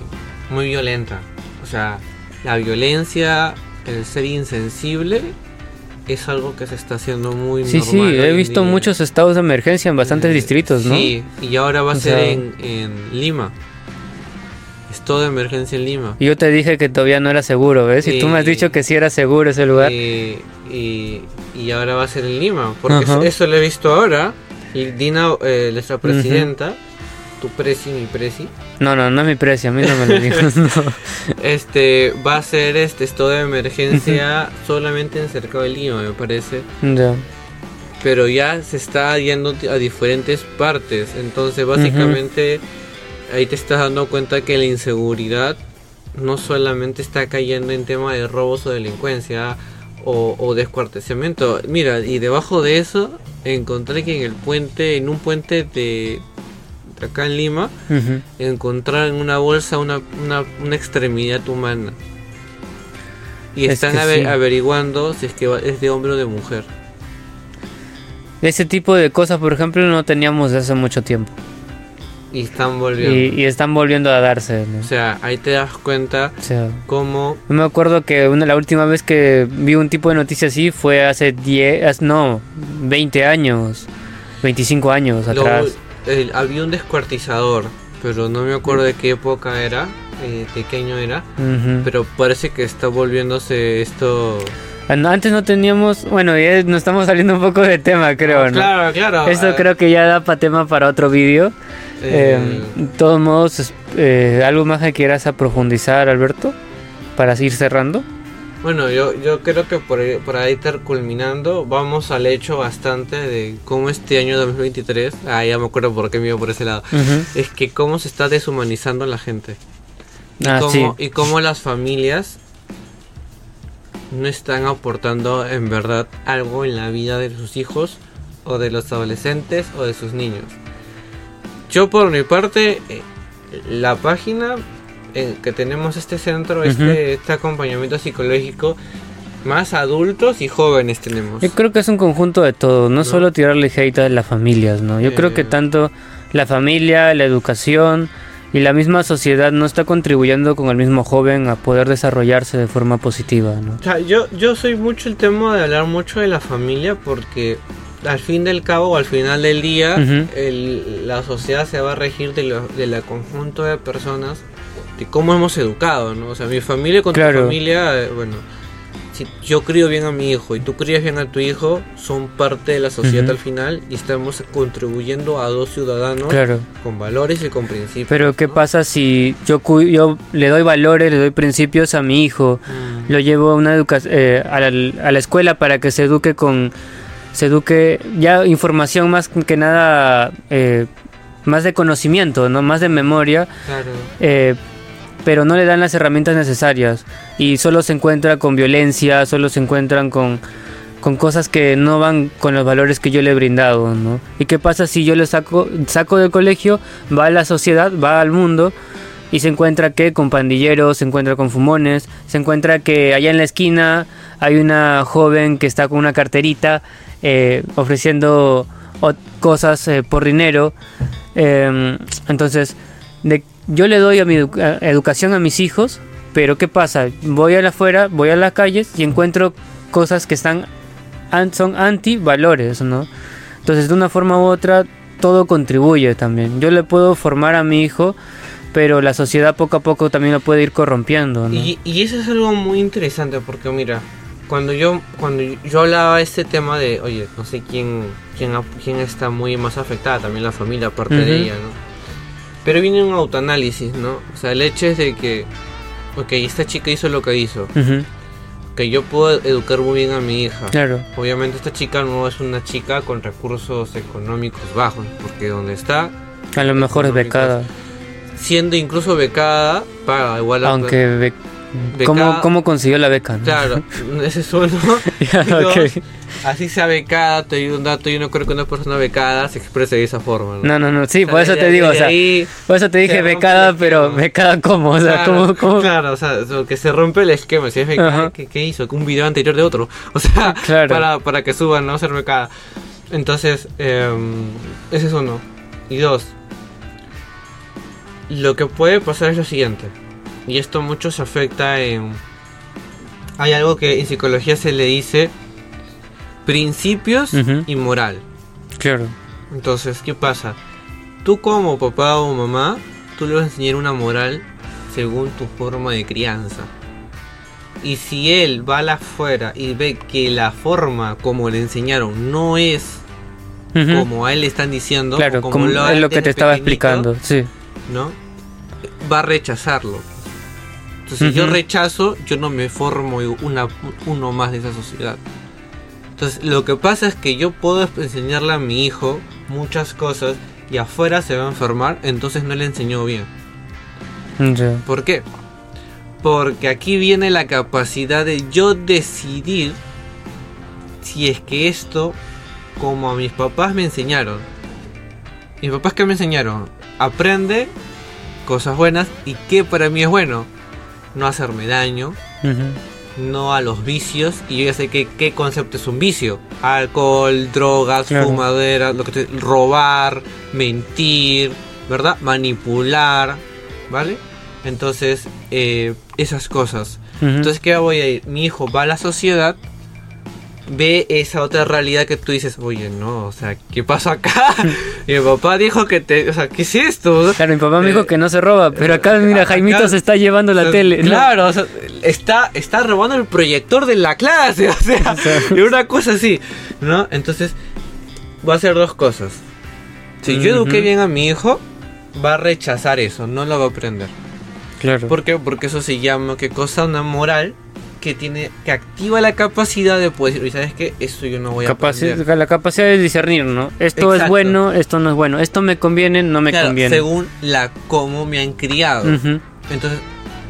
muy violenta. O sea, la violencia, el ser insensible, es algo que se está haciendo muy Sí, sí, normal hoy he en visto día. muchos estados de emergencia en bastantes Eh, distritos, ¿no? Sí, y ahora va a O ser sea- en, en Lima. Estado de emergencia en Lima. Y yo te dije que todavía no era seguro, ¿ves? Y tú me has Sí. dicho que sí era seguro ese lugar. Y, y, y ahora va a ser en Lima. Porque eso lo he visto ahora. Y Dina, eh, nuestra presidenta, tu mi presi, No, no, no es mi precio, a mí no me lo digas. no. este, va a ser este estado de emergencia solamente en cercado de Lima, me parece. Ya. pero ya se está yendo a diferentes partes. Entonces, básicamente, ahí te estás dando cuenta que la inseguridad no solamente está cayendo en tema de robos o delincuencia o, o. Mira, y debajo de eso encontré que en el puente, en un puente de acá en Lima, Ujú. encontraron en una bolsa una, una, una extremidad humana. Y Es están sí. averiguando si es que es de hombre o de mujer. Ese tipo de cosas, por ejemplo, no teníamos desde hace mucho tiempo. Y están volviendo. Y, y están volviendo a darse. ¿no? O sea, ahí te das cuenta O sea, cómo Yo me acuerdo que una, la última vez que vi un tipo de noticia así fue hace 10, no, 20 años, 25 años atrás. Había un descuartizador, pero no me acuerdo de qué época era, eh, de qué año era, Ujú. pero parece que está volviéndose esto... Ah, Antes no teníamos, bueno, ya nos estamos saliendo un poco de tema, creo, ¿no? Claro, claro. Esto eh, creo que ya da para tema para otro vídeo. eh, Eh, de todos modos, eh, ¿algo más que quieras a profundizar, Alberto? Para ir cerrando. Bueno, yo, yo creo que por ahí, por ahí estar culminando, vamos al hecho bastante de cómo este año 2023, ah, ya me acuerdo por qué me iba por ese lado, es que cómo se está deshumanizando la gente. Y, Ah, cómo, sí. y cómo las familias no están aportando en verdad algo en la vida de sus hijos o de los adolescentes o de sus niños. Yo por mi parte, eh, la página eh, que tenemos este centro, este, este acompañamiento psicológico, más adultos y jóvenes tenemos. Yo creo que es un conjunto de todo, no, solo tirarle hate a las familias, ¿no? Yo creo que Eh. tanto la familia, la educación y la misma sociedad no está contribuyendo con el mismo joven a poder desarrollarse de forma positiva, ¿no? O sea, yo, yo soy mucho el tema de hablar mucho de la familia porque al fin del cabo o al final del día el- la sociedad se va a regir de lo- de la conjunto de personas de cómo hemos educado, ¿no? O sea, mi familia con Claro. tu familia, eh, bueno, si yo crío bien a mi hijo y tú crías bien a tu hijo, son parte de la sociedad Ujú. al final y estamos contribuyendo a dos ciudadanos Claro. con valores y con principios. Pero ¿qué ¿no? pasa si yo, yo le doy valores, le doy principios a mi hijo, Mm. lo llevo a una educa eh, a, la, a la escuela para que se eduque con se eduque ya información más que nada eh, más de conocimiento, no más de memoria, Claro. eh, pero no le dan las herramientas necesarias y solo se encuentra con violencia, solo se encuentran con con cosas que no van con los valores que yo le he brindado. ¿Y qué pasa si yo le saco saco del colegio, va a la sociedad, va al mundo y se encuentra que con pandilleros, se encuentra con fumones, se encuentra que allá en la esquina hay una joven que está con una carterita eh, ofreciendo cosas eh, por dinero. Eh, entonces, de- yo le doy a mi edu- a- educación a mis hijos, pero ¿qué pasa? Voy a la afuera, voy a las calles y encuentro cosas que están son anti-valores, ¿no? Entonces, de una forma u otra, todo contribuye también. Yo le puedo formar a mi hijo, pero la sociedad poco a poco también lo puede ir corrompiendo, ¿no? Y, y eso es algo muy interesante porque mira, cuando yo cuando yo hablaba este tema de, oye, no sé quién quién, quién está muy más afectada, también la familia aparte de ella, ¿no? Pero viene un autoanálisis, ¿no? O sea, el hecho es de que, ok, esta chica hizo lo que hizo, que yo puedo educar muy bien a mi hija. Claro, Obviamente esta chica no es una chica con recursos económicos bajos, porque donde está, a lo mejor es becada, siendo incluso becada, paga igual aunque be- Becada- ¿cómo, ¿cómo consiguió la beca? no? Claro, ese es uno. Ya, Y dos. Así sea becada, te doy un dato, yo no creo que una persona becada se exprese de esa forma. No, no, no, sí, O sea, por eso te digo, o sea, ahí- por eso te dije becada, pero becada cómo, o sea, claro, ¿cómo, cómo? claro, o sea, que se rompe el esquema. Si es becada. ¿qué, qué hizo? Un video anterior de otro. O sea, Claro. para, para que suban, no ser becada. Entonces, eh, ese es uno. Y dos, lo que puede pasar es lo siguiente. Y esto mucho se afecta en... Hay algo que en psicología se le dice principios y moral. Claro, Entonces, ¿qué pasa? Tú como papá o mamá, tú le vas a enseñar una moral según tu forma de crianza. Y si él va a la afuera y ve que la forma como le enseñaron no es como a él le están diciendo, claro, como como lo es lo que te estaba explicando, sí, ¿no? Va a rechazarlo. Entonces, si yo rechazo, yo no me formo una, uno más de esa sociedad. Entonces, lo que pasa es que yo puedo enseñarle a mi hijo muchas cosas y afuera se va a enfermar, entonces no le enseñó bien. ¿Por qué? Porque aquí viene la capacidad de yo decidir si es que esto, como a mis papás me enseñaron. Mis papás que me enseñaron, aprende cosas buenas y que para mí es bueno. No hacerme daño, no a los vicios. Y yo ya sé que, qué concepto es un vicio. Alcohol, drogas, Claro. fumadera, lo que te- robar, mentir, ¿verdad? Manipular, ¿vale? Entonces, eh, esas cosas. Ujú. Entonces, ¿qué voy a ir? Mi hijo va a la sociedad, ve esa otra realidad que tú dices, oye, no, o sea, ¿qué pasó acá? y mi papá dijo que te, o sea, ¿qué es esto? Claro, mi papá me dijo Eh, que no se roba, pero acá, mira, acá- Jaimito se está llevando la O sea, tele. ¿no? Claro, o sea, está, está robando el proyector de la clase, o sea, O sea. una cosa así, ¿no? Entonces, va a hacer dos cosas. Si yo eduqué bien a mi hijo, va a rechazar eso, no lo va a aprender. Claro. ¿Por qué? Porque eso se llama, ¿qué cosa? Una moral que tiene, que activa la capacidad de poder decir, "Oye, ¿sabes qué? Eso yo no voy a aprender. la capacidad de discernir, ¿no? Esto es bueno, esto no es bueno. Esto me conviene, no me Claro, conviene. según la cómo me han criado. Entonces,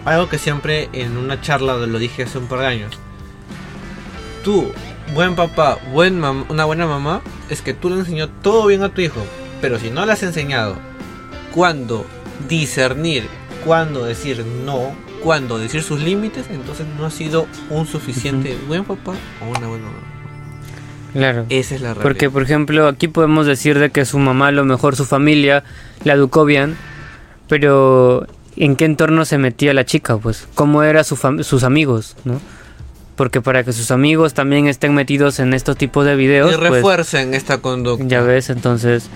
algo que siempre en una charla lo dije hace un par de años. Tú, buen papá, buen mam- una buena mamá, es que tú le enseñó todo bien a tu hijo. Pero si no le has enseñado cuándo discernir cuándo decir no, cuándo decir sus límites, entonces no ha sido un suficiente buen papá o una buena mamá. Claro. Esa es la realidad. Porque, por ejemplo, aquí podemos decir de que su mamá, a lo mejor su familia, la educó bien, pero ¿en qué entorno se metía la chica? Pues, ¿cómo eran su sus amigos, no? Porque para que sus amigos también estén metidos en estos tipos de videos, y pues, refuercen esta conducta. ya ves, entonces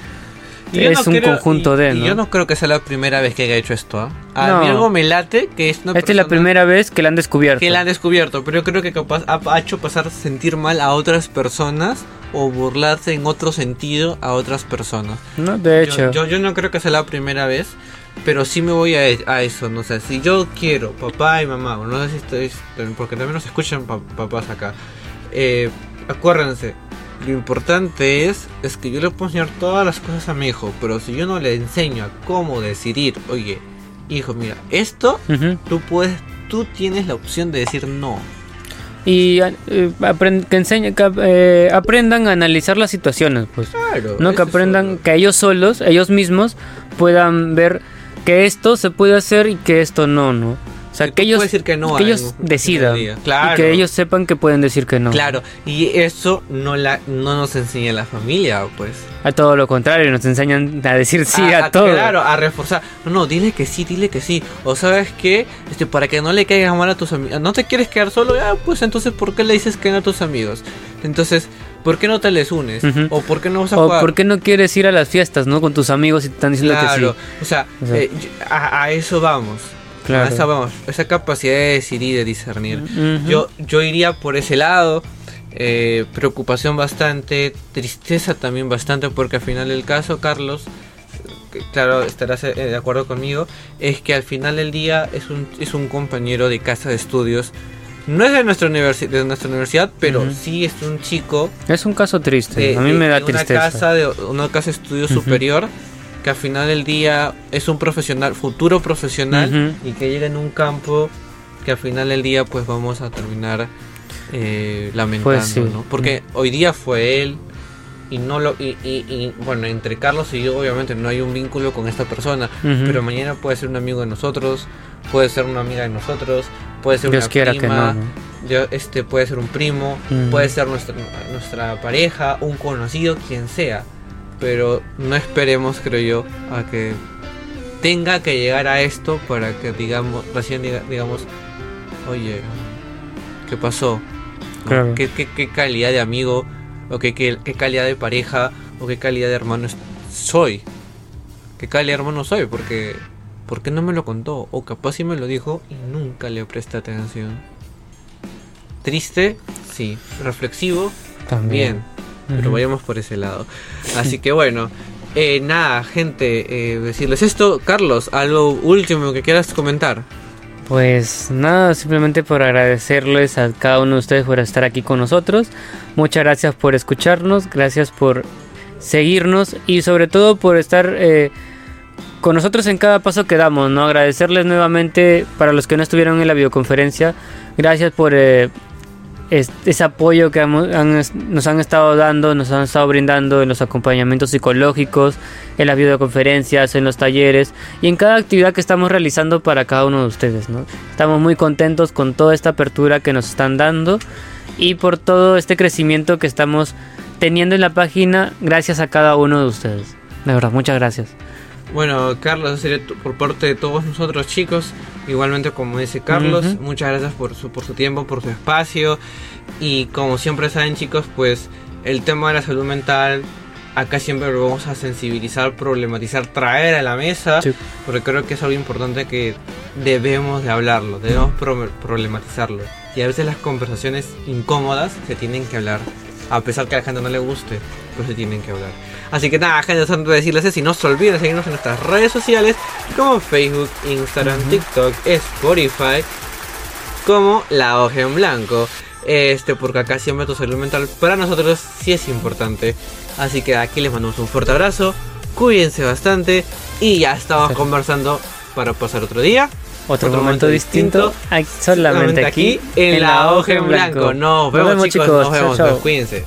Y es no un creo- conjunto y- de, y ¿no? yo no creo que sea la primera vez que haya hecho esto. ¿ah? A No. mí algo me late que es una Esta es la primera vez que la han descubierto. que la han descubierto, pero yo creo que capaz ha, hecho pasar sentir mal a otras personas o burlarse en otro sentido a otras personas. ¿no? De hecho, yo, yo no creo que sea la primera vez, pero sí me voy a, a eso, no sé, si yo quiero papá y mamá, no sé si estoy, porque también nos escuchan pa- papás acá, eh, acuérdense, lo importante es, es que yo le puedo enseñar todas las cosas a mi hijo, pero si yo no le enseño a cómo decidir, oye, hijo, mira, esto, ujú. tú puedes, tú tienes la opción de decir no. y eh, que enseñe, que, eh, aprendan a analizar las situaciones, pues. Claro. No que aprendan solo. que ellos solos, ellos mismos, puedan ver que esto se puede hacer y que esto no, ¿no? O sea, Que ellos, decir que no que a ellos decidan día. y Claro. que ellos sepan que pueden decir que no. Claro, y eso no la no nos enseña la familia, pues. A todo lo contrario, nos enseñan a decir sí a, a, todo. Claro, a reforzar. No, no, dile que sí, dile que sí. O sabes que, este, para que no le caigas mal a tus amigos. No te quieres quedar solo, ah, pues entonces, ¿por qué le dices que no a tus amigos? Entonces, ¿por qué no te les unes? Ujú. O ¿por qué no vas a O jugar? por qué no quieres ir a las fiestas, ¿no? Con tus amigos y te están diciendo Claro, que o sea, O sea, eh, a, a eso vamos. Claro. A esa vamos. Esa capacidad de decidir y de discernir. sí. Ujú. Yo, yo iría por ese lado. eh, preocupación bastante, tristeza también bastante, porque al final del caso, Carlos, claro, estarás eh, de acuerdo conmigo, es que al final del día es un, es un compañero de casa de estudios. No es de nuestra, universi- de nuestra universidad, pero Ujú. sí es un chico Es un caso triste. de, a mí me da de una tristeza. casa de una casa de estudio Ujú. superior que al final del día es un profesional futuro profesional y que llega en un campo que al final del día pues vamos a terminar eh, lamentando Pues sí. ¿no? porque hoy día fue él y no lo y, y- y, bueno entre Carlos y yo obviamente no hay un vínculo con esta persona pero mañana puede ser un amigo de nosotros puede ser una amiga de nosotros puede ser Dios una quiera prima que no. ¿no? yo, este puede ser un primo, puede ser nuestra, nuestra pareja, un conocido, quien sea. Pero no esperemos, creo yo, a que tenga que llegar a esto para que digamos, recién diga- digamos, oye, ¿qué pasó? ¿Qué, qué, qué calidad de amigo? ¿O qué, qué, qué calidad de pareja? ¿O qué calidad de hermano soy? ¿Qué calidad de hermano soy? Porque, ¿por qué no me lo contó? O capaz sí me lo dijo y nunca le presté atención. Triste, sí. Reflexivo, También. bien. Pero vayamos por ese lado. Así que bueno. eh, nada, gente, eh, decirles esto. Carlos, algo último que quieras comentar. Pues nada, simplemente por agradecerles a cada uno de ustedes por estar aquí con nosotros. Muchas gracias por escucharnos, gracias por seguirnos y sobre todo por estar eh, con nosotros en cada paso que damos. ¿no? Agradecerles nuevamente para los que no estuvieron en la videoconferencia. Gracias por eh, es- ese apoyo que hemos- han- nos han estado dando, nos han estado brindando en los acompañamientos psicológicos, en las videoconferencias, en los talleres y en cada actividad que estamos realizando para cada uno de ustedes. ¿no? Estamos muy contentos con toda esta apertura que nos están dando y por todo este crecimiento que estamos teniendo en la página gracias a cada uno de ustedes. De verdad, muchas gracias. Bueno, Carlos, por parte de todos nosotros chicos. Igualmente como dice Carlos, muchas gracias por su, por su tiempo, por su espacio. Y como siempre saben chicos, pues el tema de la salud mental, acá siempre lo vamos a sensibilizar, problematizar, traer a la mesa. Sí. Porque creo que es algo importante que debemos de hablarlo, debemos pro- problematizarlo. Y a veces las conversaciones incómodas se tienen que hablar. A pesar que a la gente no le guste, pero se tienen que hablar. Así que nada, gente, de decirles eso, y no se olviden de seguirnos en nuestras redes sociales como Facebook, Instagram, TikTok, Spotify, como La Hoja en Blanco. Este, porque acá siempre tu salud mental para nosotros sí es importante. Así que aquí les mandamos un fuerte abrazo, cuídense bastante y ya estamos Sí. conversando para pasar otro día. Otro, Otro momento momento distinto, solamente aquí en La Hoja en Blanco. Nos vemos, chicos, nos Chao, vemos, cuídense.